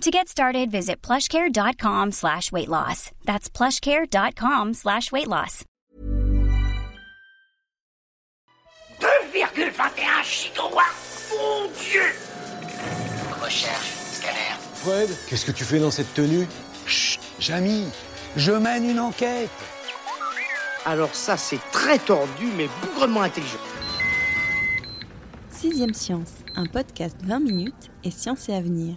To get started, visit plushcare.com slash weight loss. That's plushcare.com slash weight loss. 2,21 gigawatts Mon Dieu Recherche, scanner? Fred, qu'est-ce que tu fais dans cette tenue? Chut, Jamy, je mène une enquête. Alors ça, c'est très tordu, mais bougrement intelligent. Sixième Science, un podcast 20 minutes et science et avenir.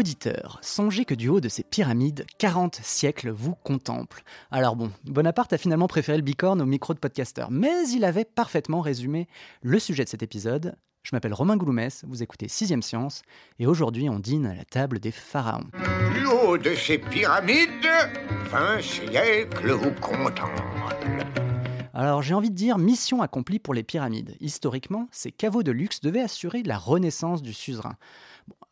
Auditeurs, songez que du haut de ces pyramides, 40 siècles vous contemplent. Alors bon, Bonaparte a finalement préféré le bicorne au micro de podcasteur, mais il avait parfaitement résumé le sujet de cet épisode. Je m'appelle Romain Gouloumès, vous écoutez Sixième Science, et aujourd'hui on dîne à la table des pharaons. Du haut de ces pyramides, 20 siècles vous contemplent. Alors j'ai envie de dire mission accomplie pour les pyramides. Historiquement, ces caveaux de luxe devaient assurer la renaissance du suzerain.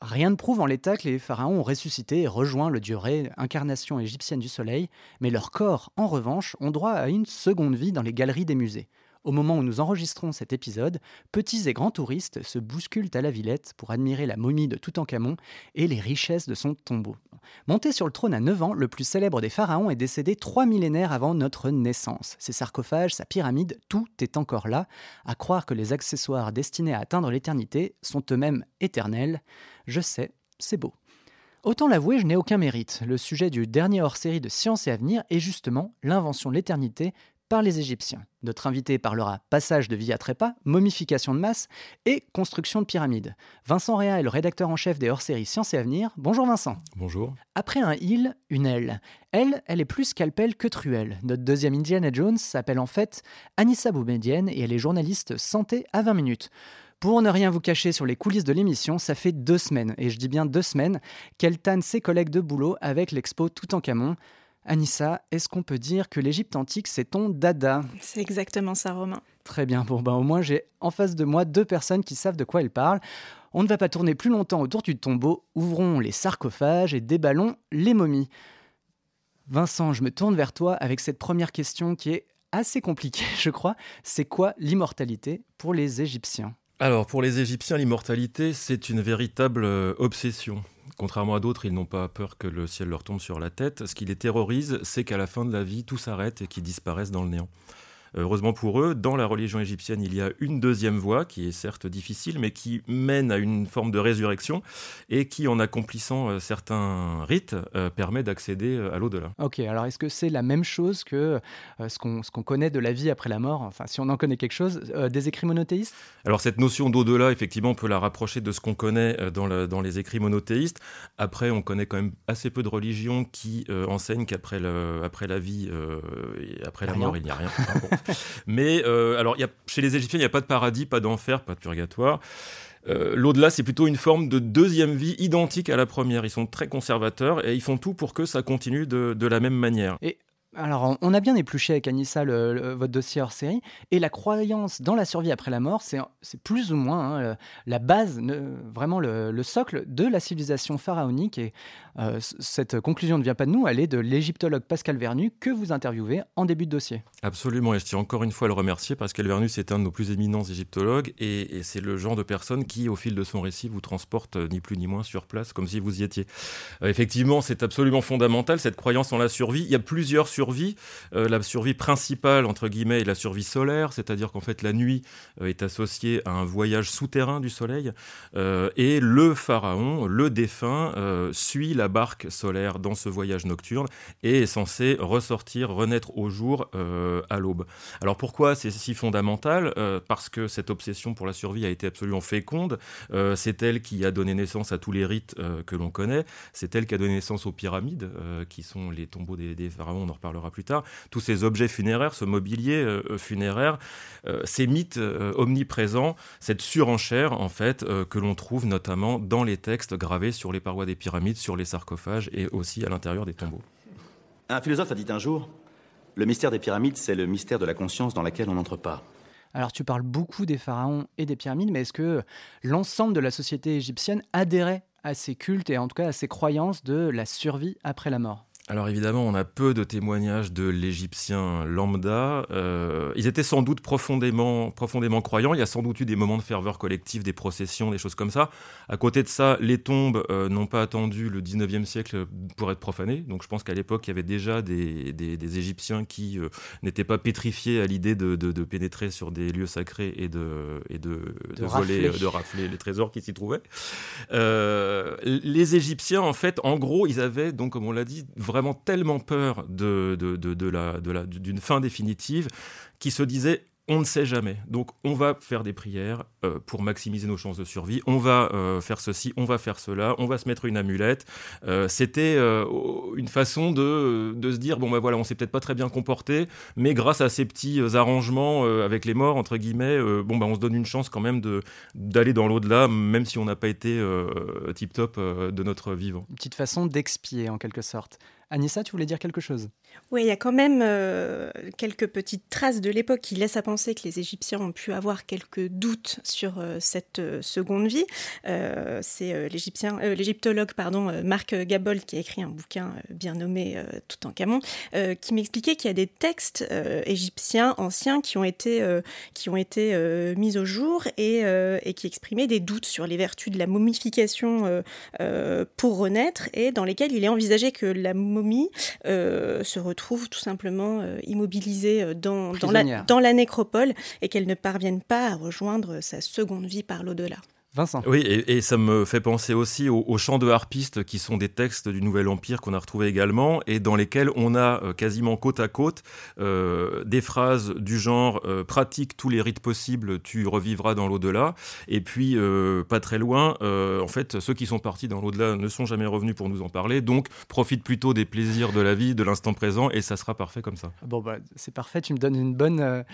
Rien ne prouve en l'état que les pharaons ont ressuscité et rejoint le dieu Ré, incarnation égyptienne du soleil, mais leurs corps, en revanche, ont droit à une seconde vie dans les galeries des musées. Au moment où nous enregistrons cet épisode, petits et grands touristes se bousculent à la Villette pour admirer la momie de Toutankhamon et les richesses de son tombeau. Monté sur le trône à 9 ans, le plus célèbre des pharaons est décédé trois millénaires avant notre naissance. Ses sarcophages, sa pyramide, tout est encore là, à croire que les accessoires destinés à atteindre l'éternité sont eux-mêmes éternels. Je sais, c'est beau. Autant l'avouer, je n'ai aucun mérite. Le sujet du dernier hors-série de Science et Avenir est justement l'invention de l'éternité par les Égyptiens. Notre invité parlera passage de vie à trépas, momification de masse et construction de pyramides. Vincent Réa est le rédacteur en chef des hors-séries Science et Avenir. Bonjour Vincent. Bonjour. Après un il, une elle. Elle, elle est plus scalpel que truelle. Notre deuxième Indiana Jones s'appelle en fait Anissa Boumedienne et elle est journaliste santé à 20 minutes. Pour ne rien vous cacher sur les coulisses de l'émission, ça fait deux semaines, et je dis bien deux semaines, qu'elle tanne ses collègues de boulot avec l'expo Toutankhamon. Anissa, est-ce qu'on peut dire que l'Égypte antique, c'est ton dada C'est exactement ça, Romain. Très bien, bon ben au moins j'ai en face de moi deux personnes qui savent de quoi elles parlent. On ne va pas tourner plus longtemps autour du tombeau, ouvrons les sarcophages et déballons les momies. Vincent, je me tourne vers toi avec cette première question qui est assez compliquée, je crois. C'est quoi l'immortalité pour les Égyptiens? Alors, pour les Égyptiens, l'immortalité, c'est une véritable euh, obsession. Contrairement à d'autres, ils n'ont pas peur que le ciel leur tombe sur la tête. Ce qui les terrorise, c'est qu'à la fin de la vie, tout s'arrête et qu'ils disparaissent dans le néant. Heureusement pour eux, dans la religion égyptienne, il y a une deuxième voie qui est certes difficile, mais qui mène à une forme de résurrection et qui, en accomplissant euh, certains rites, euh, permet d'accéder euh, à l'au-delà. Ok, alors est-ce que c'est la même chose que ce qu'on ce qu'on connaît de la vie après la mort? Enfin, si on en connaît quelque chose, euh, des écrits monothéistes? Alors cette notion d'au-delà, effectivement, on peut la rapprocher de ce qu'on connaît dans, dans les écrits monothéistes. Après, on connaît quand même assez peu de religions qui euh, enseignent qu'après le- après la vie euh, et après la Rien. mort, il n'y a rien. Bon. Mais euh, alors, y a, chez les Égyptiens, il n'y a pas de paradis, pas d'enfer, pas de purgatoire. Euh, L'au-delà, c'est plutôt une forme de deuxième vie identique à la première. Ils sont très conservateurs et ils font tout pour que ça continue de, de la même manière. Alors, on- a bien épluché avec Anissa le- votre dossier hors série, et la croyance dans la survie après la mort, c'est c'est plus ou moins hein, le- la base, vraiment le, le socle de la civilisation pharaonique. Et euh, cette conclusion ne vient pas de nous, elle est de l'égyptologue Pascal Vernu, que vous interviewez en début de dossier. Absolument, et je tiens encore une fois à le remercier parce qu'Elvernus est un de nos plus éminents égyptologues et, c'est le genre de personne qui, au fil de son récit, vous transporte euh, ni plus ni moins sur place, comme si vous y étiez. Euh, effectivement, c'est absolument fondamental, cette croyance en la survie. Il y a plusieurs Euh, la survie principale, entre guillemets, est la survie solaire, c'est-à-dire qu'en fait, la nuit euh, est associée à un voyage souterrain du soleil euh, et le pharaon, le défunt, suit la barque solaire dans ce voyage nocturne et est censé ressortir, renaître au jour à l'aube. Alors pourquoi c'est si fondamental Parce que cette obsession pour la survie a été absolument féconde. C'est elle qui a donné naissance à tous les rites que l'on connaît. C'est elle qui a donné naissance aux pyramides, qui sont les tombeaux des, des pharaons, on en reparlera plus tard. Tous ces objets funéraires, ce mobilier euh, funéraire, euh, ces mythes euh, omniprésents, cette surenchère en fait euh, que l'on trouve notamment dans les textes gravés sur les parois des pyramides, sur les sarcophages et aussi à l'intérieur des tombeaux. Un philosophe a dit un jour Le mystère des pyramides, c'est le mystère de la conscience dans laquelle on n'entre pas. Alors tu parles beaucoup des pharaons et des pyramides, mais est-ce que l'ensemble de la société égyptienne adhérait à ces cultes et en tout cas à ces croyances de la survie après la mort? Alors évidemment, on a peu de témoignages de l'Égyptien lambda. Euh, ils étaient sans doute profondément, profondément croyants. Il y a sans doute eu des moments de ferveur collective, des processions, des choses comme ça. À côté de ça, les tombes euh, n'ont pas attendu le 19e siècle pour être profanées. Donc je pense qu'à l'époque, il y avait déjà des, des, Égyptiens qui euh, n'étaient pas pétrifiés à l'idée de, de, pénétrer sur des lieux sacrés et de, et de, de voler, de rafler les trésors qui s'y trouvaient. les Égyptiens, en fait, en gros, ils avaient, donc comme on l'a dit, vraiment vraiment tellement peur de, de, de, de la, d'une fin définitive qui se disait on ne sait jamais. Donc on va faire des prières euh, pour maximiser nos chances de survie. On va euh, faire ceci, on va faire cela, on va se mettre une amulette. Euh, c'était une façon de, de, se dire bon ben voilà, on s'est peut-être pas très bien comporté, mais grâce à ces petits arrangements avec les morts entre guillemets, bon ben on se donne une chance quand même de d'aller dans l'au-delà, même si on n'a pas été tip top de notre vivant. Une petite façon d'expier en quelque sorte. Anissa, tu voulais dire quelque chose? Oui, il y a quand même euh, quelques petites traces de l'époque qui laissent à penser que les Égyptiens ont pu avoir quelques doutes sur euh, cette euh, seconde vie. C'est l'Égyptien, l'égyptologue pardon, Marc Gabold qui a écrit un bouquin bien nommé Tout en Camon, qui m'expliquait qu'il y a des textes égyptiens anciens qui ont été, qui ont été mis au jour et, et, qui exprimaient des doutes sur les vertus de la momification pour renaître et dans lesquels il est envisagé que la momie euh, se retrouve tout simplement euh, immobilisée euh, dans, dans, la, dans la nécropole et qu'elle ne parvienne pas à rejoindre sa seconde vie par l'au-delà. Oui, et, ça me fait penser aussi aux, chants de harpistes qui sont des textes du Nouvel Empire qu'on a retrouvés également et dans lesquels on a euh, quasiment côte à côte euh, des phrases du genre euh, pratique tous les rites possibles, tu revivras dans l'au-delà. Et puis, pas très loin, en fait, ceux qui sont partis dans l'au-delà ne sont jamais revenus pour nous en parler, donc profite plutôt des plaisirs de la vie, de l'instant présent, et ça sera parfait comme ça. Bon, bah, c'est parfait, tu me donnes une bonne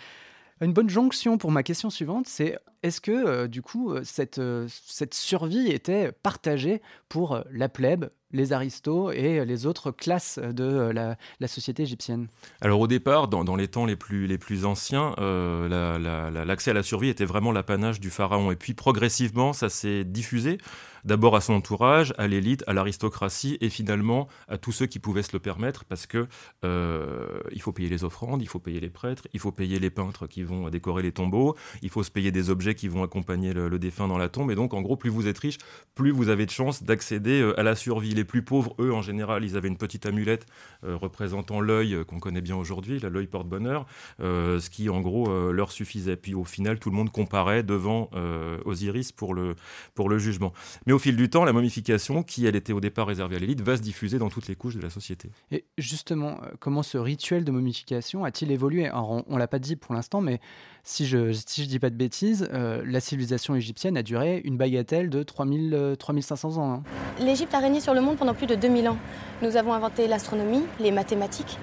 une bonne jonction pour ma question suivante, c'est est-ce que euh, du coup euh, cette, euh, cette survie était partagée pour la plèbe, les aristos et les autres classes de la, la société égyptienne Alors au départ, dans, les temps les plus, les plus anciens, l'accès à la survie était vraiment l'apanage du pharaon. Et puis progressivement, ça s'est diffusé d'abord à son entourage, à l'élite, à l'aristocratie et finalement à tous ceux qui pouvaient se le permettre parce que euh, il faut payer les offrandes, il faut payer les prêtres, il faut payer les peintres qui vont décorer les tombeaux, il faut se payer des objets qui vont accompagner le, défunt dans la tombe et donc en gros plus vous êtes riche, plus vous avez de chances d'accéder euh, à la survie. Plus pauvres, eux en général, ils avaient une petite amulette euh, représentant l'œil qu'on connaît bien aujourd'hui, l'œil porte-bonheur, ce qui en gros leur suffisait. Puis au final, tout le monde comparait devant Osiris pour le, pour le jugement. Mais au fil du temps, la momification, qui elle était au départ réservée à l'élite, va se diffuser dans toutes les couches de la société. Et justement, euh, comment ce rituel de momification a-t-il évolué? On, ne l'a pas dit pour l'instant, mais si je je dis pas de bêtises, euh, la civilisation égyptienne a duré une bagatelle de 3000, 3500 euh, ans. Hein. L'Égypte a régné sur le monde pendant plus de 2000 ans. Nous avons inventé l'astronomie, les mathématiques.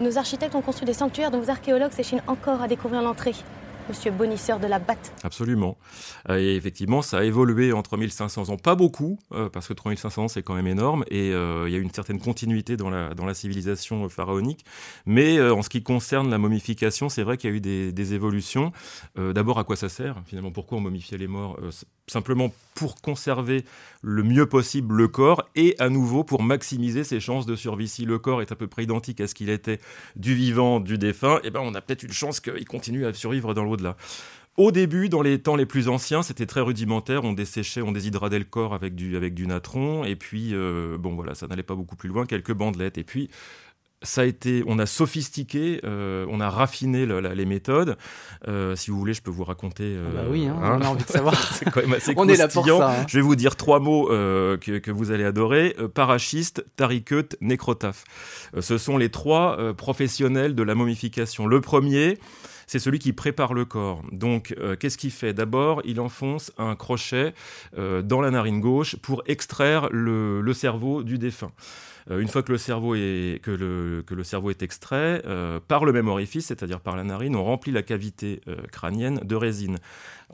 Nos architectes ont construit des sanctuaires dont vos archéologues s'échinent encore à découvrir l'entrée monsieur Bonisseur de la Batte. Absolument. Euh, et effectivement, ça a évolué entre 1500 ans. Pas beaucoup, euh, parce que 3500 ans, c'est quand même énorme, et euh, il y a une certaine continuité dans la, civilisation pharaonique. Mais en ce qui concerne la momification, c'est vrai qu'il y a eu des, des évolutions. D'abord, à quoi ça sert Finalement, pourquoi on momifiait les morts Simplement pour conserver le mieux possible le corps et à nouveau pour maximiser ses chances de survie. Si le corps est à peu près identique à ce qu'il était du vivant, du défunt, eh ben on a peut-être une chance qu'il continue à survivre dans l'au-delà. Au début, dans les temps les plus anciens, c'était très rudimentaire. On desséchait, on déshydradait le corps avec du, avec du natron. Et puis, euh, bon, voilà, ça n'allait pas beaucoup plus loin. Quelques bandelettes. Et puis, ça a été, on a sophistiqué, euh, on a raffiné les méthodes. Euh, si vous voulez, je peux vous raconter. Ah bah oui, hein, on a hein. envie de savoir. c'est quand même assez On est là pour ça. Hein. Je vais vous dire trois mots que, que, vous allez adorer parachiste, tariqueut, nécrotaphe. ce sont les trois professionnels de la momification. Le premier, c'est celui qui prépare le corps. Donc, euh, qu'est-ce qu'il fait? D'abord, il enfonce un crochet euh, dans la narine gauche pour extraire le, cerveau du défunt. Une fois que le cerveau est, que le, que le cerveau est extrait, par le même orifice, c'est-à-dire par la narine, on remplit la cavité crânienne de résine.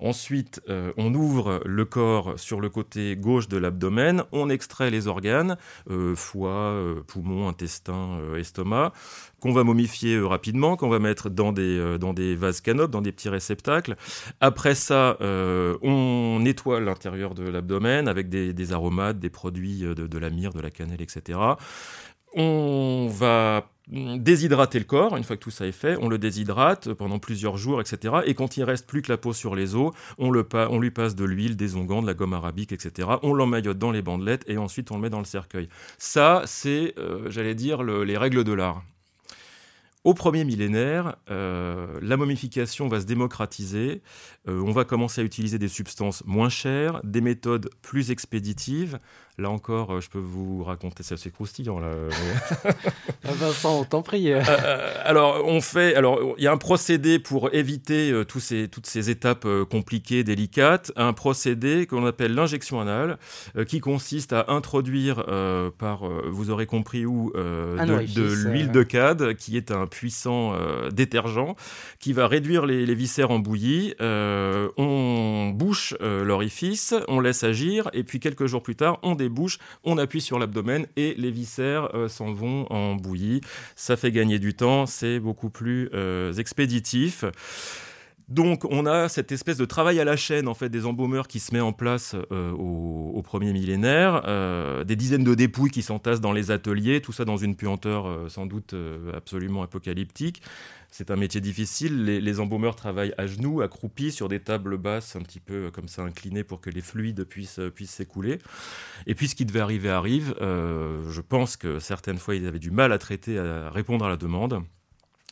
Ensuite, euh, on ouvre le corps sur le côté gauche de l'abdomen, on extrait les organes, euh, foie, euh, poumons, intestin, estomac, qu'on va momifier rapidement, qu'on va mettre dans des, dans des vases canopes, dans des petits réceptacles. Après ça, on nettoie l'intérieur de l'abdomen avec des, aromates, des produits de, de la myrrhe, de la cannelle, etc. On va déshydrater le corps, une fois que tout ça est fait, on le déshydrate pendant plusieurs jours, etc. Et quand il reste plus que la peau sur les os, on, lui passe de l'huile, des onguents, de la gomme arabique, etc. On l'emmaillote dans les bandelettes et ensuite on le met dans le cercueil. Ça, c'est, euh, j'allais dire, les règles de l'art. Au premier millénaire, euh, la momification va se démocratiser. Euh, on va commencer à utiliser des substances moins chères, des méthodes plus expéditives. Là encore, euh, je peux vous raconter, c'est assez croustillant là. Vincent, on t'en prie. alors, on fait, alors il y a un procédé pour éviter tous ces, toutes ces étapes compliquées, délicates, un procédé qu'on appelle l'injection anale, qui consiste à introduire par, vous aurez compris où, de, de l'huile de cade, qui est un puissant détergent, qui va réduire les, les viscères en bouillie. Euh, on bouche euh, l'orifice, on laisse agir, et puis quelques jours plus tard, on débouche, on appuie sur l'abdomen et les viscères euh, s'en vont en bouillie. Ça fait gagner du temps, c'est beaucoup plus expéditif. Donc on a cette espèce de travail à la chaîne en fait des embaumeurs qui se met en place au, premier millénaire, des dizaines de dépouilles qui s'entassent dans les ateliers, tout ça dans une puanteur sans doute absolument apocalyptique. C'est un métier difficile. Les, embaumeurs travaillent à genoux, accroupis sur des tables basses, un petit peu comme ça inclinées pour que les fluides puissent puissent s'écouler. Et puis ce qui devait arriver arrive. Euh, je pense que certaines fois ils avaient du mal à traiter, à répondre à la demande.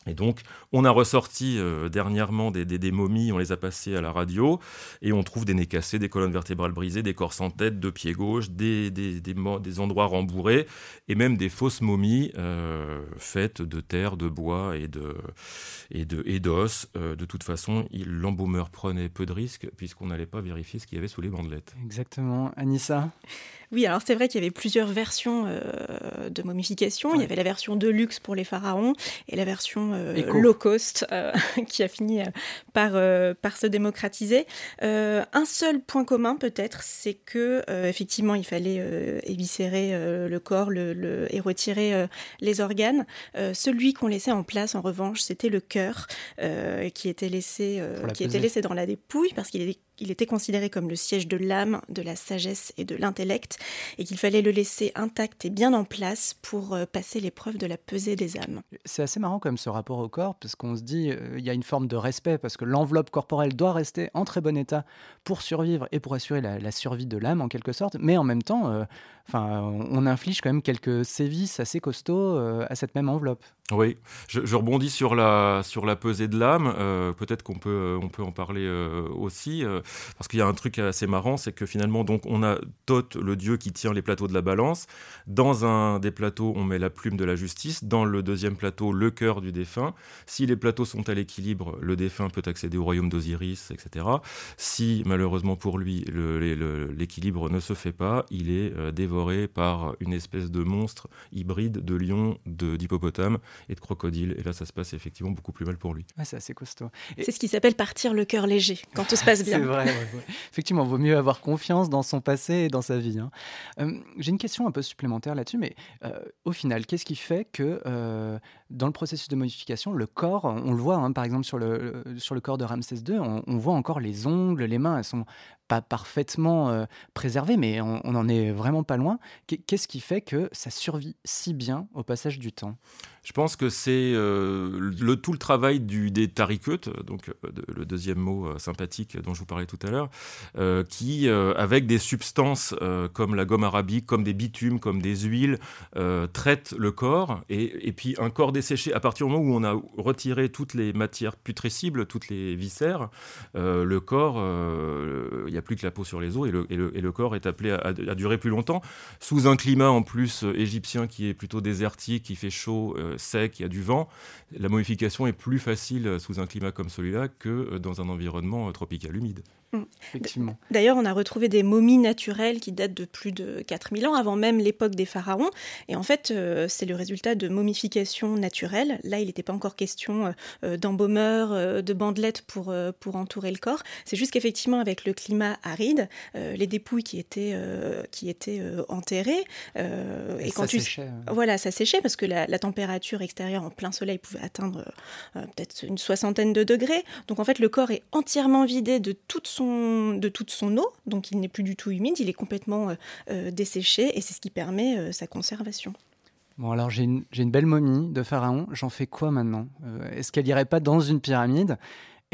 Et donc, on a ressorti euh, dernièrement des, momies, on les a passées à la radio, et on trouve des nez cassés, des colonnes vertébrales brisées, des corps sans tête, deux pieds gauche, des endroits rembourrés, et même des fausses momies euh, faites de terre, de bois et de et de et d'os. Euh, de toute façon, l'embaumeur prenait peu de risques puisqu'on n'allait pas vérifier ce qu'il y avait sous les bandelettes. Exactement, Anissa? Oui, alors c'est vrai qu'il y avait plusieurs versions euh, de momification. Il y avait la version de luxe pour les pharaons et la version euh, low cost euh, qui a fini par, par se démocratiser. un seul point commun peut-être, c'est que effectivement il fallait éviscérer le corps le, et retirer les organes. celui qu'on laissait en place, en revanche, c'était le cœur qui était laissé qui était laissé dans la dépouille parce qu'il est il était considéré comme le siège de l'âme, de la sagesse et de l'intellect, et qu'il fallait le laisser intact et bien en place pour euh, passer l'épreuve de la pesée des âmes. C'est assez marrant comme ce rapport au corps, parce qu'on se dit, euh, il y a une forme de respect, parce que l'enveloppe corporelle doit rester en très bon état pour survivre et pour assurer la, survie de l'âme en quelque sorte, mais en même temps, euh, enfin, on inflige quand même quelques sévices assez costauds à cette même enveloppe. Oui, je, rebondis sur la, sur la pesée de l'âme. Euh, peut-être qu'on peut, on peut en parler euh, aussi, euh, parce qu'il y a un truc assez marrant, c'est que finalement, donc, on a Thoth, le dieu qui tient les plateaux de la balance. Dans un des plateaux, on met la plume de la justice. Dans le deuxième plateau, le cœur du défunt. Si les plateaux sont à l'équilibre, le défunt peut accéder au royaume d'Osiris, etc. Si, malheureusement pour lui, l'équilibre ne se fait pas, il est dévoré par une espèce de monstre hybride de lion, d'hippopotame et de crocodile. Et là, ça se passe effectivement beaucoup plus mal pour lui. c'est assez costaud. C'est ce qui s'appelle partir le cœur léger, quand tout se passe bien. Effectivement, il vaut mieux avoir confiance dans son passé et dans sa vie. Hein. Euh, j'ai une question un peu supplémentaire là-dessus, mais euh, au final, qu'est-ce qui fait que euh, dans le processus de modification, le corps, on le voit, hein, par exemple sur le, sur le corps de Ramsès II, on, voit encore les ongles, les mains, elles sont pas parfaitement préservées, mais on, on en est vraiment pas loin. Qu'est-ce qui fait que ça survit si bien au passage du temps? Je pense que c'est euh, le, tout le travail des tarikutes, donc euh, le deuxième mot euh, sympathique dont je vous parlais tout à l'heure, qui, avec des substances comme la gomme arabique, comme des bitumes, comme des huiles, traitent le corps. Et, et, puis un corps desséché, à partir du moment où on a retiré toutes les matières putrescibles, toutes les viscères, le corps, n'y a plus que la peau sur les os et le, et le, corps est appelé à, durer plus longtemps. Sous un climat en plus égyptien qui est plutôt désertique, qui fait chaud, sec, il y a du vent, la momification est plus facile sous un climat comme celui-là que dans un environnement tropical humide. Effectivement. D'ailleurs, on a retrouvé des momies naturelles qui datent de plus de 4000 ans, avant même l'époque des pharaons. Et en fait, euh, c'est le résultat de momification naturelle. Là, il n'était pas encore question euh, euh, d'embaumeur, de bandelettes pour, pour entourer le corps. C'est juste qu'effectivement, avec le climat aride, les dépouilles qui étaient, qui étaient enterrées, et, quand ça tu... séchait. Voilà, ça séchait parce que la, la, température extérieure en plein soleil pouvait atteindre peut-être une soixantaine de degrés. Donc en fait, le corps est entièrement vidé de toute son de toute son eau, donc il n'est plus du tout humide, il est complètement euh, euh, desséché et c'est ce qui permet euh, sa conservation. Bon, alors j'ai une, belle momie de pharaon, j'en fais quoi maintenant? Est-ce qu'elle irait pas dans une pyramide?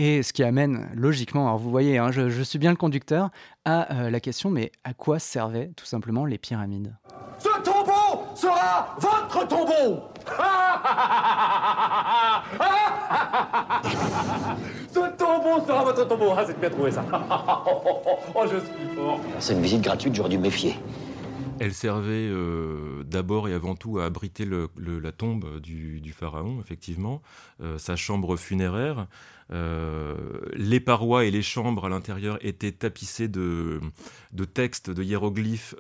Et ce qui amène logiquement, alors vous voyez, hein, je, suis bien le conducteur, à la question, mais à quoi servaient tout simplement les pyramides? Ce tombeau sera votre tombeau Ce tombeau sera votre tombeau. Ah, c'est bien trouvé ça. oh, je suis fort. C'est une visite gratuite, j'aurais dû me méfier. Elle servait euh, d'abord et avant tout à abriter la tombe du, pharaon, effectivement, euh, sa chambre funéraire. Euh, les parois et les chambres à l'intérieur étaient tapissées de, de textes, de hiéroglyphes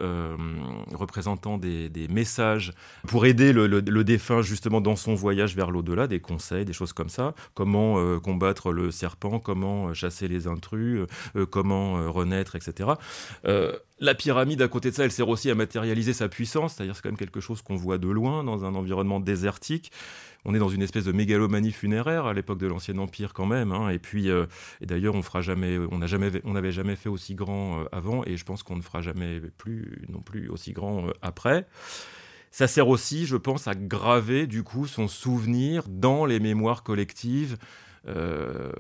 représentant des, messages pour aider le, défunt justement dans son voyage vers l'au-delà, des conseils, des choses comme ça. Comment combattre le serpent, comment chasser les intrus, comment renaître, etc. La pyramide, à côté de ça, elle sert aussi à matérialiser sa puissance, c'est-à-dire c'est quand même quelque chose qu'on voit de loin dans un environnement désertique. On est dans une espèce de mégalomanie funéraire à l'époque de l'Ancien Empire quand même. Hein. Et puis, euh, et d'ailleurs, on fera jamais, on n'a jamais, on n'avait jamais fait aussi grand euh, avant, et je pense qu'on ne fera jamais plus non plus aussi grand euh, après. Ça sert aussi, je pense, à graver du coup son souvenir dans les mémoires collectives euh,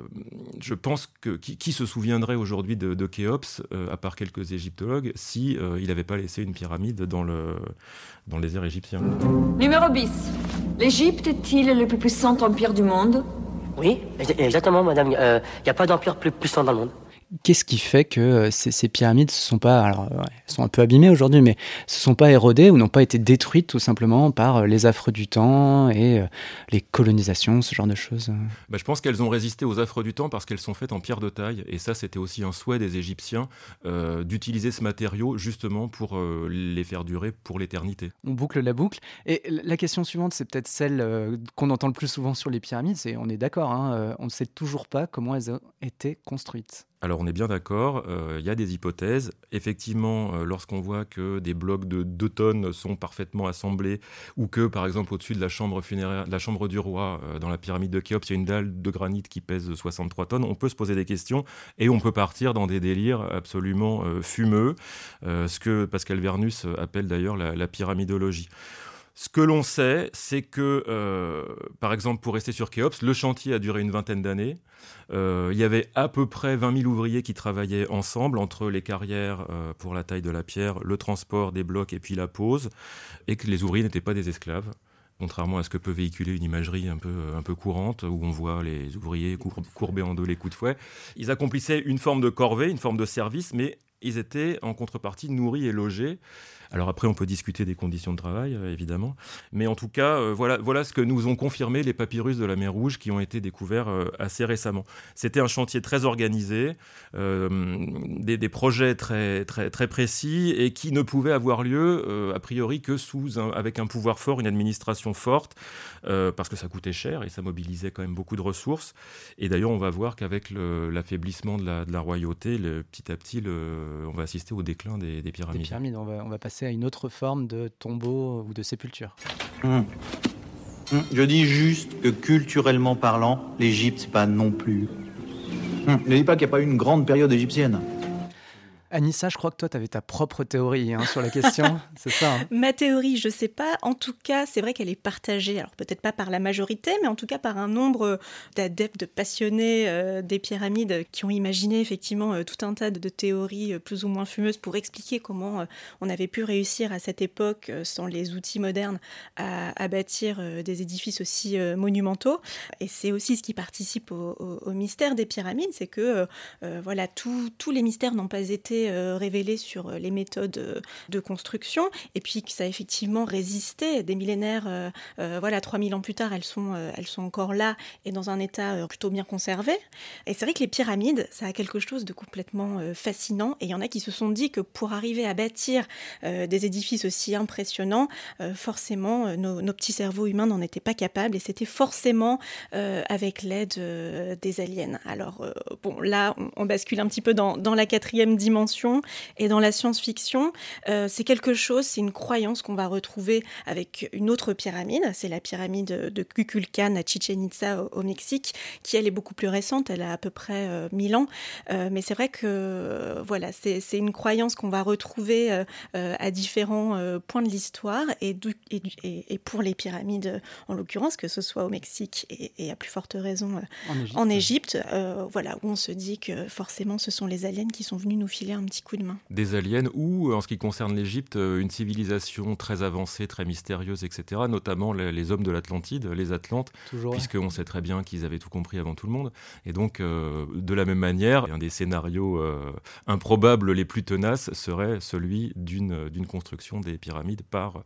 je pense que qui, se souviendrait aujourd'hui de, de Khéops, euh, à part quelques égyptologues, si euh, il n'avait pas laissé une pyramide dans le, dans le désert égyptien? Numéro 10. L'Égypte est-il le plus puissant empire du monde? Oui, exactement, madame. Il n'y a pas d'empire plus puissant dans le monde. Qu'est-ce qui fait que euh, ces, pyramides se sont pas, alors, sont un peu abîmées aujourd'hui, mais se sont pas érodées ou n'ont pas été détruites tout simplement par euh, les affres du temps et euh, les colonisations, ce genre de choses bah, Je pense qu'elles ont résisté aux affres du temps parce qu'elles sont faites en pierre de taille. Et ça, c'était aussi un souhait des Égyptiens d'utiliser ce matériau justement pour les faire durer pour l'éternité. On boucle la boucle. Et la question suivante, c'est peut-être celle qu'on entend le plus souvent sur les pyramides. C'est, on est d'accord, hein, on ne sait toujours pas comment elles ont été construites. Alors on est bien d'accord, euh, il y a des hypothèses. Effectivement, euh, lorsqu'on voit que des blocs de 2 tonnes sont parfaitement assemblés, ou que par exemple au-dessus de la chambre funéraire, la chambre du roi, euh, dans la pyramide de Khéops, il y a une dalle de granit qui pèse 63 tonnes, on peut se poser des questions et on peut partir dans des délires absolument fumeux, ce que Pascal Vernus appelle d'ailleurs la pyramidologie. Ce que l'on sait, c'est que, euh, par exemple, pour rester sur Khéops, le chantier a duré une vingtaine d'années. Euh, il y avait à peu près 20 000 ouvriers qui travaillaient ensemble entre les carrières euh, pour la taille de la pierre, le transport des blocs et puis la pose, et que les ouvriers n'étaient pas des esclaves contrairement à ce que peut véhiculer une imagerie un peu, un peu courante, où on voit les ouvriers courbés en deux les coups de fouet. Ils accomplissaient une forme de corvée, une forme de service, mais ils étaient en contrepartie nourris et logés. Alors après, on peut discuter des conditions de travail, euh, évidemment. Mais en tout cas, euh, voilà, ce que nous ont confirmé les papyrus de la mer Rouge qui ont été découverts euh, assez récemment. C'était un chantier très organisé, des, projets très, précis et qui ne pouvaient avoir lieu, a priori, que sous avec un pouvoir fort, une administration forte, parce que ça coûtait cher et ça mobilisait quand même beaucoup de ressources. Et d'ailleurs, on va voir qu'avec l'affaiblissement de la, royauté, le, petit à petit, on va assister au déclin des, pyramides. Des pyramides, on va passer une autre forme de tombeau ou de sépulture. Hum. Hum. Je dis juste que culturellement parlant, l'Égypte, c'est pas non plus. Hum. Ne dis pas qu'il n'y a pas eu une grande période égyptienne. Anissa, je crois que toi, tu avais ta propre théorie hein, sur la question, c'est ça hein Ma théorie, je ne sais pas. En tout cas, c'est vrai qu'elle est partagée, alors peut-être pas par la majorité, mais en tout cas par un nombre d'adeptes, de passionnés euh, des pyramides qui ont imaginé effectivement euh, tout un tas de, théories euh, plus ou moins fumeuses pour expliquer comment on avait pu réussir à cette époque, sans les outils modernes, à, bâtir des édifices aussi monumentaux. Et c'est aussi ce qui participe au, mystère des pyramides, c'est que voilà, tous les mystères n'ont pas été euh, révélé sur euh, les méthodes euh, de construction, et puis que ça a effectivement résisté des millénaires. voilà, 3000 ans plus tard, elles sont, elles sont encore là et dans un état plutôt bien conservé. Et c'est vrai que les pyramides, ça a quelque chose de complètement fascinant, et il y en a qui se sont dit que pour arriver à bâtir des édifices aussi impressionnants, forcément, nos, petits cerveaux humains n'en étaient pas capables, et c'était forcément avec l'aide des aliens. Alors, bon, là, on, bascule un petit peu dans la quatrième dimension et dans la science-fiction, euh, c'est quelque chose, c'est une croyance qu'on va retrouver avec une autre pyramide, c'est la pyramide de Kukulkan à Chichen Itza au, Mexique, qui elle est beaucoup plus récente, elle a à peu près 1000 euh, ans, euh, mais c'est vrai que voilà, c'est une croyance qu'on va retrouver à différents points de l'histoire et, et, pour les pyramides en l'occurrence, que ce soit au Mexique et, à plus forte raison en Égypte, voilà, où on se dit que forcément ce sont les aliens qui sont venus nous filer un petit coup de main. Des aliens ou, en ce qui concerne l'Égypte, euh, une civilisation très avancée, très mystérieuse, etc. Notamment les, hommes de l'Atlantide, les Atlantes, puisqu'on sait très bien qu'ils avaient tout compris avant tout le monde. Et donc, euh, de la même manière, un des scénarios euh, improbables les plus tenaces serait celui d'une construction des pyramides par,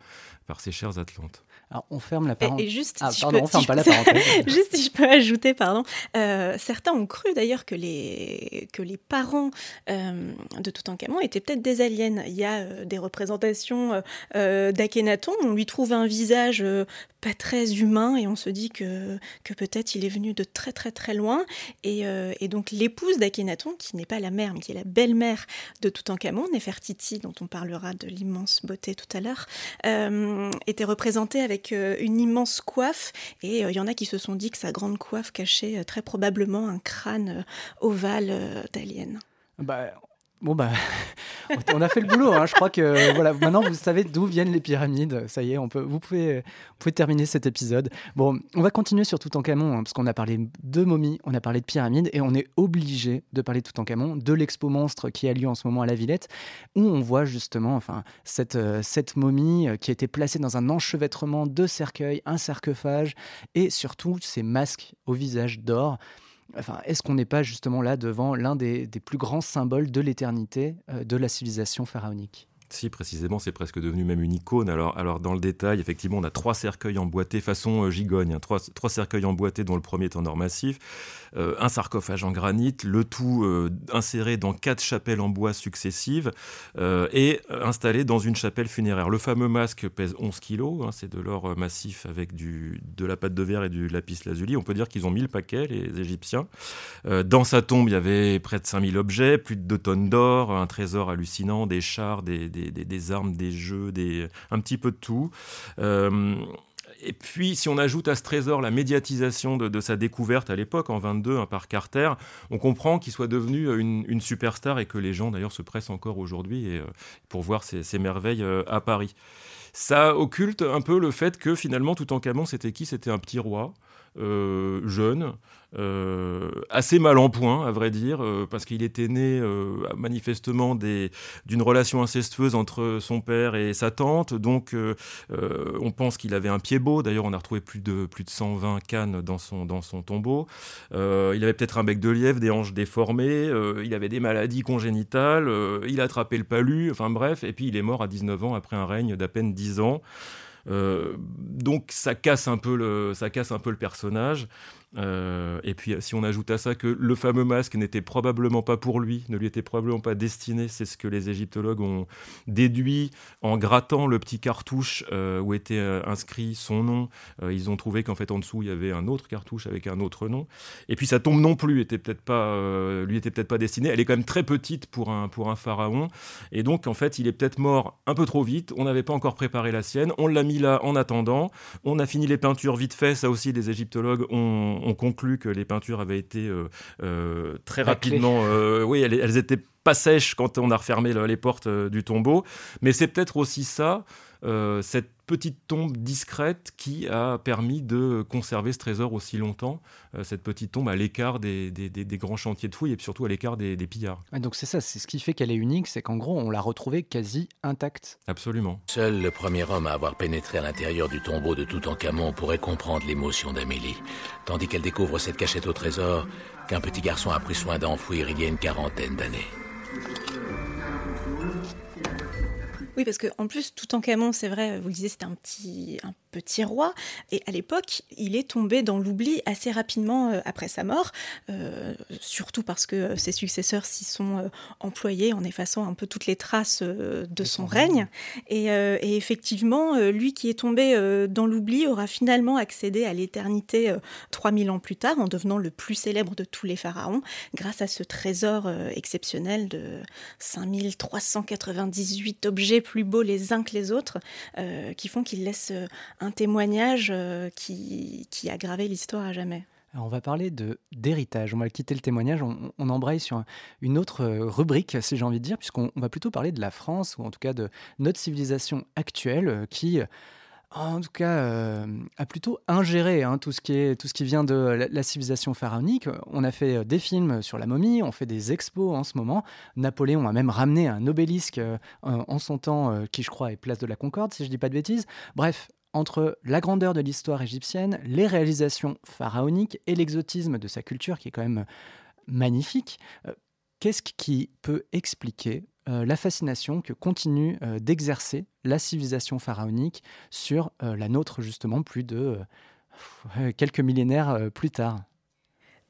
par ces chers Atlantes. Alors, on ferme la parenthèse. Et, juste, si je peux, juste si je peux ajouter, pardon, euh, certains ont cru d'ailleurs que les, que les parents euh, de Toutankhamon étaient peut-être des aliens. Il y a euh, des représentations d'Akhenaton, on lui trouve un visage pas très humain et on se dit que, que peut-être il est venu de très très très loin. Et, et donc l'épouse d'Akhenaton, qui n'est pas la mère, mais qui est la belle-mère de Toutankhamon, Nefertiti, dont on parlera de l'immense beauté tout à l'heure, était représentée avec euh, une immense coiffe. Et il euh, y en a qui se sont dit que sa grande coiffe cachait euh, très probablement un crâne ovale d'alien. Bah, Bon bah, on a fait le boulot. Hein. Je crois que voilà, maintenant vous savez d'où viennent les pyramides. Ça y est, on peut, vous pouvez, vous pouvez terminer cet épisode. Bon, on va continuer sur Toutankhamon hein, parce qu'on a parlé de momies, on a parlé de pyramides et on est obligé de parler de Toutankhamon, de l'expo monstre qui a lieu en ce moment à la Villette, où on voit justement, enfin, cette euh, cette momie euh, qui a été placée dans un enchevêtrement de cercueils, un sarcophage et surtout ces masques au visage d'or. Enfin, est-ce qu'on n'est pas justement là devant l'un des, plus grands symboles de l'éternité euh, de la civilisation pharaonique? Si, précisément, c'est presque devenu même une icône. Alors, alors, dans le détail, effectivement, on a trois cercueils emboîtés façon euh, gigogne, hein. trois, trois, cercueils emboîtés dont le premier est en or massif, euh, un sarcophage en granit, le tout euh, inséré dans quatre chapelles en bois successives et installé dans une chapelle funéraire. Le fameux masque pèse 11 kilos, hein, c'est de l'or massif avec du, de la pâte de verre et du lapis lazuli. On peut dire qu'ils ont mis le paquet, les Égyptiens. dans sa tombe, il y avait près de 5000 objets, plus de 2 tonnes d'or, un trésor hallucinant, des chars, des des, armes, des jeux, des, un petit peu de tout. Euh, et puis, si on ajoute à ce trésor la médiatisation de, sa découverte à l'époque, en 22, hein, par Carter, on comprend qu'il soit devenu euh, une, superstar et que les gens, d'ailleurs, se pressent encore aujourd'hui euh, pour voir ces, merveilles à Paris. Ça occulte un peu le fait que finalement, tout en Toutankhamon, c'était qui? C'était un petit roi, jeune, euh, assez mal en point, à vrai dire, euh, parce qu'il était né euh, manifestement d'une relation incestueuse entre son père et sa tante. Donc, on pense qu'il avait un pied beau. D'ailleurs, on a retrouvé plus de, plus de 120 cannes dans son, tombeau. il avait peut-être un bec de lièvre, des hanches déformées. il avait des maladies congénitales. il a attrapé le palu. Enfin, bref. Et puis, il est mort à 19 ans après un règne d'à peine 10 ans. donc ça casse un peu le personnage. Euh, et puis, si on ajoute à ça que le fameux masque n'était probablement pas pour lui, ne lui était probablement pas destiné, c'est ce que les égyptologues ont déduit en grattant le petit cartouche euh, où était euh, inscrit son nom. ils ont trouvé qu'en fait, en dessous, il y avait un autre cartouche avec un autre nom. Et puis, sa tombe non plus était peut-être pas, lui était peut-être pas destinée. Elle est quand même très petite pour un, pour un pharaon. Et donc, en fait, il est peut-être mort un peu trop vite. On n'avait pas encore préparé la sienne. On l'a mis là en attendant. On a fini les peintures vite fait. Ça aussi, les égyptologues ont on, conclut que les peintures avaient été très rapidement, oui, elles, elles étaient pas sèches quand on a refermé les portes du tombeau, mais c'est peut-être aussi ça euh, cette petite tombe discrète qui a permis de conserver ce trésor aussi longtemps, euh, cette petite tombe à l'écart des, grands chantiers de fouilles et surtout à l'écart des, pillards. donc c'est ça, c'est ce qui fait qu'elle est unique, c'est qu'en gros on l'a retrouvée quasi intacte. Absolument. Seul le premier homme à avoir pénétré à l'intérieur du tombeau de Toutankhamon pourrait comprendre l'émotion d'Amélie, tandis qu'elle découvre cette cachette au trésor qu'un petit garçon a pris soin d'enfouir il y a une quarantaine d'années. Oui, parce qu'en plus, tout en Camon, c'est vrai, vous le disiez, c'était un petit, un petit roi. Et à l'époque, il est tombé dans l'oubli assez rapidement euh, après sa mort, euh, surtout parce que ses successeurs s'y sont euh, employés en effaçant un peu toutes les traces de son règne. Et, et, effectivement, lui qui est tombé dans l'oubli aura finalement accédé à l'éternité 3000 ans plus tard en devenant le plus célèbre de tous les pharaons grâce à ce trésor exceptionnel de 5398 objets plus beaux les uns que les autres qui font qu'il laisse un témoignage euh, qui, a gravé l'histoire à jamais. on va parler de d'héritage. On va quitter le témoignage. On, embraye sur une autre euh, rubrique, si j'ai envie de dire, puisqu'on va plutôt parler de la France ou en tout cas de notre civilisation actuelle euh, qui en tout cas, euh, a plutôt ingéré hein, tout, ce qui vient de la, civilisation pharaonique. On a fait euh, des films sur la momie, on fait des expos en ce moment. Napoléon a même ramené un obélisque euh, en son temps, qui je crois est place de la Concorde, si je ne dis pas de bêtises. Bref, entre la grandeur de l'histoire égyptienne, les réalisations pharaoniques et l'exotisme de sa culture, qui est quand même magnifique, qu'est-ce qui peut expliquer euh, la fascination que continue euh, d'exercer la civilisation pharaonique sur euh, la nôtre, justement, plus de quelques millénaires plus tard.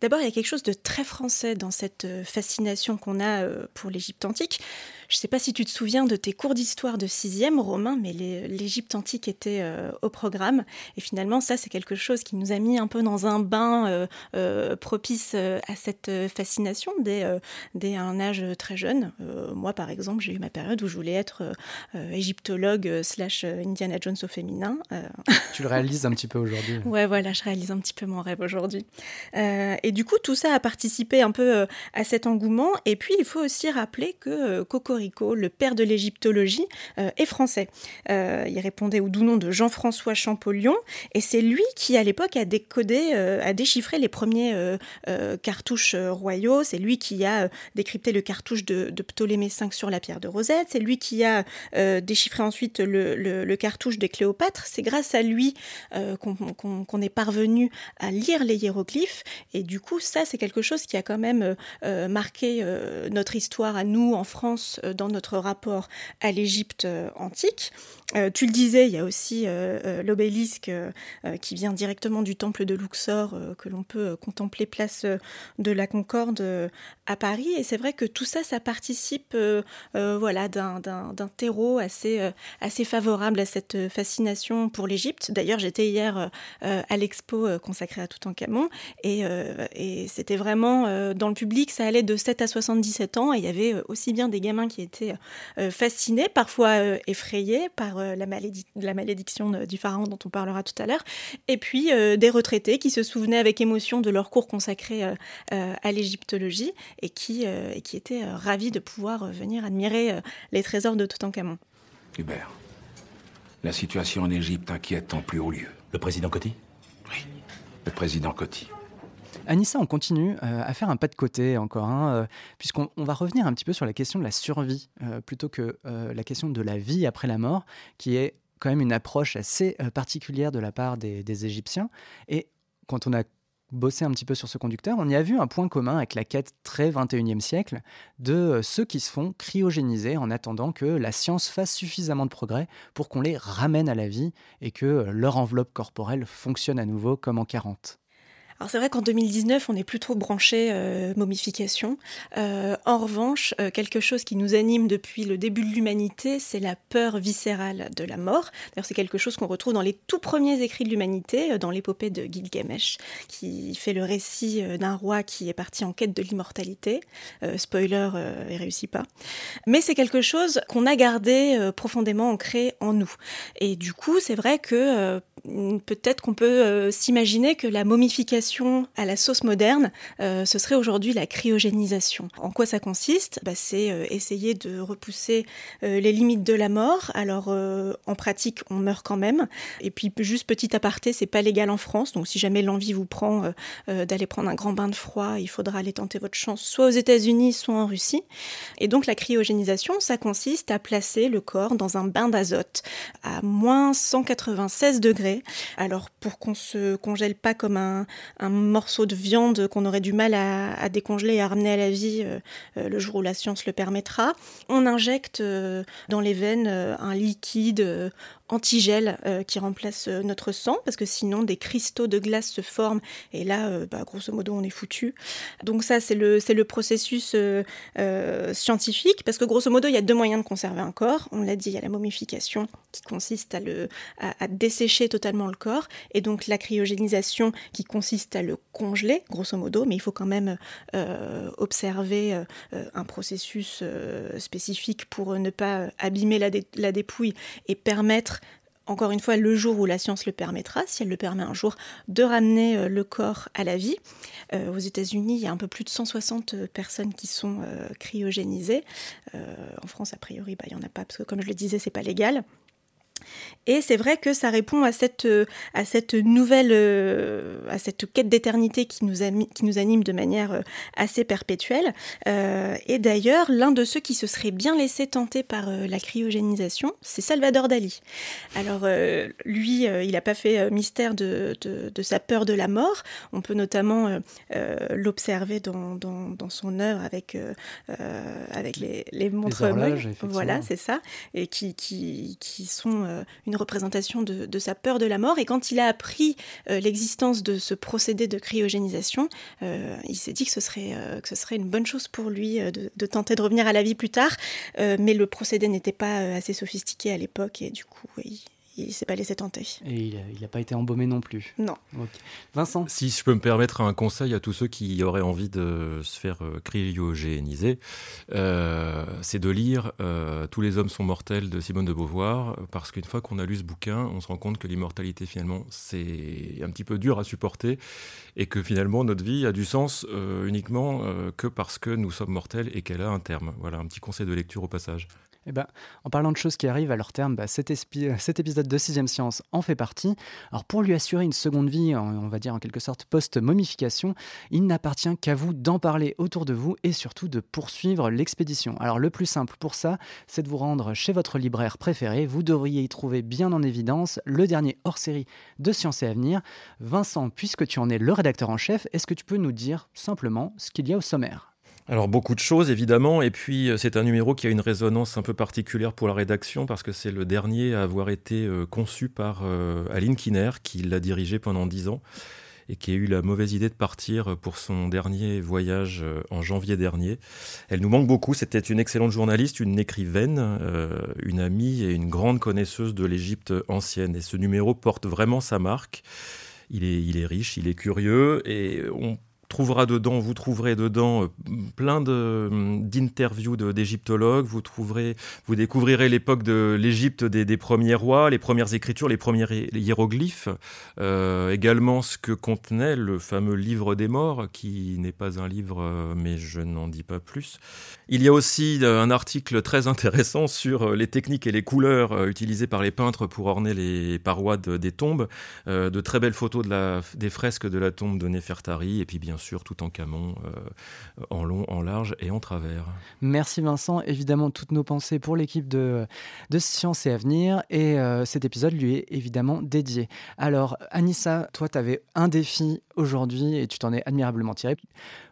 D'abord, il y a quelque chose de très français dans cette fascination qu'on a pour l'Égypte antique. Je ne sais pas si tu te souviens de tes cours d'histoire de sixième, Romain, mais l'Égypte antique était euh, au programme. Et finalement, ça, c'est quelque chose qui nous a mis un peu dans un bain euh, euh, propice à cette fascination dès, dès, un âge très jeune. moi, par exemple, j'ai eu ma période où je voulais être égyptologue slash Indiana Jones au féminin. Tu le réalises un petit peu aujourd'hui. Ouais, voilà, je réalise un petit peu mon rêve aujourd'hui. et du coup, tout ça a participé un peu à cet engouement. Et puis, il faut aussi rappeler que Coco le père de l'égyptologie, euh, est français. Euh, il répondait au doux nom de Jean-François Champollion, et c'est lui qui, à l'époque, a décodé, euh, a déchiffré les premiers cartouches royaux. C'est lui qui a décrypté le cartouche de, Ptolémée V sur la pierre de Rosette. C'est lui qui a déchiffré ensuite le, cartouche des Cléopâtres. C'est grâce à lui qu'on est parvenu à lire les hiéroglyphes. Et du coup, ça, c'est quelque chose qui a quand même marqué notre histoire à nous en France dans notre rapport à l'Égypte euh, antique. Euh, tu le disais, il y a aussi l'obélisque qui vient directement du temple de Luxor que l'on peut contempler place de la Concorde à Paris. Et c'est vrai que tout ça, ça participe voilà, d'un terreau assez, assez favorable à cette fascination pour l'Égypte. D'ailleurs, j'étais hier à l'expo consacrée à Toutankhamon et, et c'était vraiment dans le public, ça allait de 7 à 77 ans et il y avait aussi bien des gamins qui étaient euh, fascinés, parfois euh, effrayés par euh, la, la, malédiction du pharaon dont on parlera tout à l'heure, et puis des retraités qui se souvenaient avec émotion de leur cours consacré à l'égyptologie et qui, et qui étaient ravis de pouvoir venir admirer les trésors de Toutankhamon. Hubert, la situation en Égypte inquiète en plus haut lieu. Le président Coty? Oui, le président Coty. Anissa, on continue euh, à faire un pas de côté encore, hein, euh, puisqu'on va revenir un petit peu sur la question de la survie, euh, plutôt que la question de la vie après la mort, qui est quand même une approche assez particulière de la part des, des, Égyptiens. Et quand on a bossé un petit peu sur ce conducteur, on y a vu un point commun avec la quête très 21e siècle de ceux qui se font cryogéniser en attendant que la science fasse suffisamment de progrès pour qu'on les ramène à la vie et que leur enveloppe corporelle fonctionne à nouveau comme en 40. Alors c'est vrai qu'en 2019, on est plutôt branché euh, momification. Euh, en revanche, euh, quelque chose qui nous anime depuis le début de l'humanité, c'est la peur viscérale de la mort. D'ailleurs, c'est quelque chose qu'on retrouve dans les tout premiers écrits de l'humanité, dans l'épopée de Gilgamesh, qui fait le récit d'un roi qui est parti en quête de l'immortalité. spoiler, il réussit pas. Mais c'est quelque chose qu'on a gardé profondément ancré en nous. Et du coup, c'est vrai que peut-être qu'on peut s'imaginer que la momification à la sauce moderne, euh, ce serait aujourd'hui la cryogénisation. En quoi ça consiste? Bah, C'est euh, essayer de repousser euh, les limites de la mort. Alors en pratique, on meurt quand même. Et puis juste petit aparté, c'est pas légal en France. Donc si jamais l'envie vous prend d'aller prendre un grand bain de froid, il faudra aller tenter votre chance soit aux États-Unis, soit en Russie. Et donc la cryogénisation, ça consiste à placer le corps dans un bain d'azote à moins 196 degrés. Alors pour qu'on se congèle pas comme un, morceau de viande qu'on aurait du mal à, décongeler et à ramener à la vie euh, euh, le jour où la science le permettra, on injecte euh, dans les veines un liquide antigel euh, qui remplace euh, notre sang, parce que sinon des cristaux de glace se forment, et là, euh, bah, grosso modo, on est foutu. Donc ça, c'est le, le processus scientifique, parce que grosso modo, il y a deux moyens de conserver un corps. On l'a dit, il y a la momification, qui consiste à, le, à, dessécher totalement le corps, et donc la cryogénisation, qui consiste à le congeler, grosso modo, mais il faut quand même observer un processus spécifique pour ne pas abîmer la, la dépouille et permettre encore une fois, le jour où la science le permettra, si elle le permet un jour, de ramener euh, le corps à la vie. Euh, aux États-Unis, il y a un peu plus de 160 euh, personnes qui sont cryogénisées. en France, a priori, bah, il n'y en a pas, parce que comme je le disais, c'est pas légal. Et c'est vrai que ça répond à cette, euh, à cette nouvelle, euh, à cette quête d'éternité qui, nous qui nous anime de manière euh, assez perpétuelle. et d'ailleurs, l'un de ceux qui se serait bien laissé tenter par la cryogénisation, c'est Salvador Dali. Alors, lui, il n'a pas fait mystère de, de, sa peur de la mort. On peut notamment l'observer dans, dans, dans, son œuvre avec, avec les, les montres Voilà, c'est ça. Et qui, qui, qui sont une représentation de, sa peur de la mort. Et quand il a appris euh, l'existence de ce procédé de cryogénisation, euh, il s'est dit que ce, serait, que ce serait une bonne chose pour lui de, tenter de revenir à la vie plus tard. mais le procédé n'était pas assez sophistiqué à l'époque et du coup, il, il s'est pas laissé tenter. Et il n'a pas été embaumé non plus. Non. Vincent? Si je peux me permettre un conseil à tous ceux qui auraient envie de se faire euh, cryogéniser, euh, c'est de lire euh, Tous les hommes sont mortels de Simone de Beauvoir, parce qu'une fois qu'on a lu ce bouquin, on se rend compte que l'immortalité, finalement, c'est un petit peu dur à supporter, et que finalement, notre vie a du sens uniquement que parce que nous sommes mortels et qu'elle a un terme. Voilà, un petit conseil de lecture au passage. Eh ben, en parlant de choses qui arrivent à leur terme, bah, cet, épisode de Sixième Science en fait partie. Alors pour lui assurer une seconde vie, on va dire en quelque sorte post-momification, il n'appartient qu'à vous d'en parler autour de vous et surtout de poursuivre l'expédition. Alors le plus simple pour ça, c'est de vous rendre chez votre libraire préféré. Vous devriez y trouver bien en évidence le dernier hors-série de Science et Avenir. Vincent, puisque tu en es le rédacteur en chef, est-ce que tu peux nous dire simplement ce qu'il y a au sommaire? Alors beaucoup de choses évidemment, et puis euh, c'est un numéro qui a une résonance un peu particulière pour la rédaction parce que c'est le dernier à avoir été euh, conçu par euh, Aline Kiner qui l'a dirigé pendant dix ans et qui a eu la mauvaise idée de partir pour son dernier voyage en janvier dernier. Elle nous manque beaucoup, c'était une excellente journaliste, une écrivaine, une amie et une grande connaisseuse de l'Égypte ancienne. Et ce numéro porte vraiment sa marque. Il est, il est riche, il est curieux et on trouvera dedans, vous trouverez dedans euh, plein d'interviews d'égyptologues, vous trouverez, vous découvrirez l'époque de l'Égypte des, premiers rois, les premières écritures, les premiers hiéroglyphes, euh, également ce que contenait le fameux livre des morts, qui n'est pas un livre, euh, mais je n'en dis pas plus. Il y a aussi un article très intéressant sur les techniques et les couleurs utilisées par les peintres pour orner les parois des tombes, de très belles photos de la, des fresques de la tombe de Néfertari, et puis bien sûr tout en camon, euh, en long, en large et en travers. Merci Vincent. Évidemment, toutes nos pensées pour l'équipe de, de Science et Avenir. Et euh, cet épisode lui est évidemment dédié. Alors, Anissa, toi, tu avais un défi aujourd'hui et tu t'en es admirablement tiré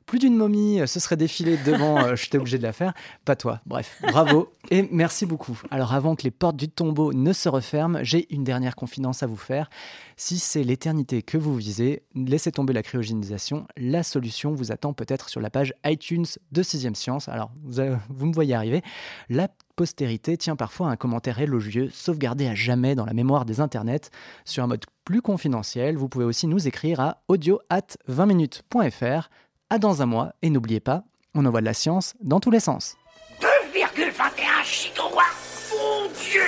plus d'une momie euh, se serait défilée devant, euh, j'étais obligé de la faire. Pas toi. Bref, bravo et merci beaucoup. Alors avant que les portes du tombeau ne se referment, j'ai une dernière confidence à vous faire. Si c'est l'éternité que vous visez, laissez tomber la cryogénisation. La solution vous attend peut-être sur la page iTunes de 6 Science. Alors, vous, vous me voyez arriver. La postérité tient parfois un commentaire élogieux, sauvegardé à jamais dans la mémoire des internets. Sur un mode plus confidentiel, vous pouvez aussi nous écrire à audio at 20minutes.fr à dans un mois, et n'oubliez pas, on envoie de la science dans tous les sens. 2,21 gigawatts Mon Dieu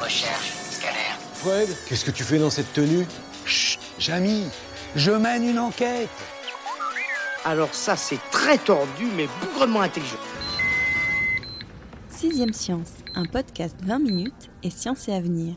Recherche, scanner. Fred, qu'est-ce que tu fais dans cette tenue? Chut, Jamy Je mène une enquête. Alors ça, c'est très tordu, mais bougrement intelligent. Sixième Science, un podcast 20 minutes et science et avenir.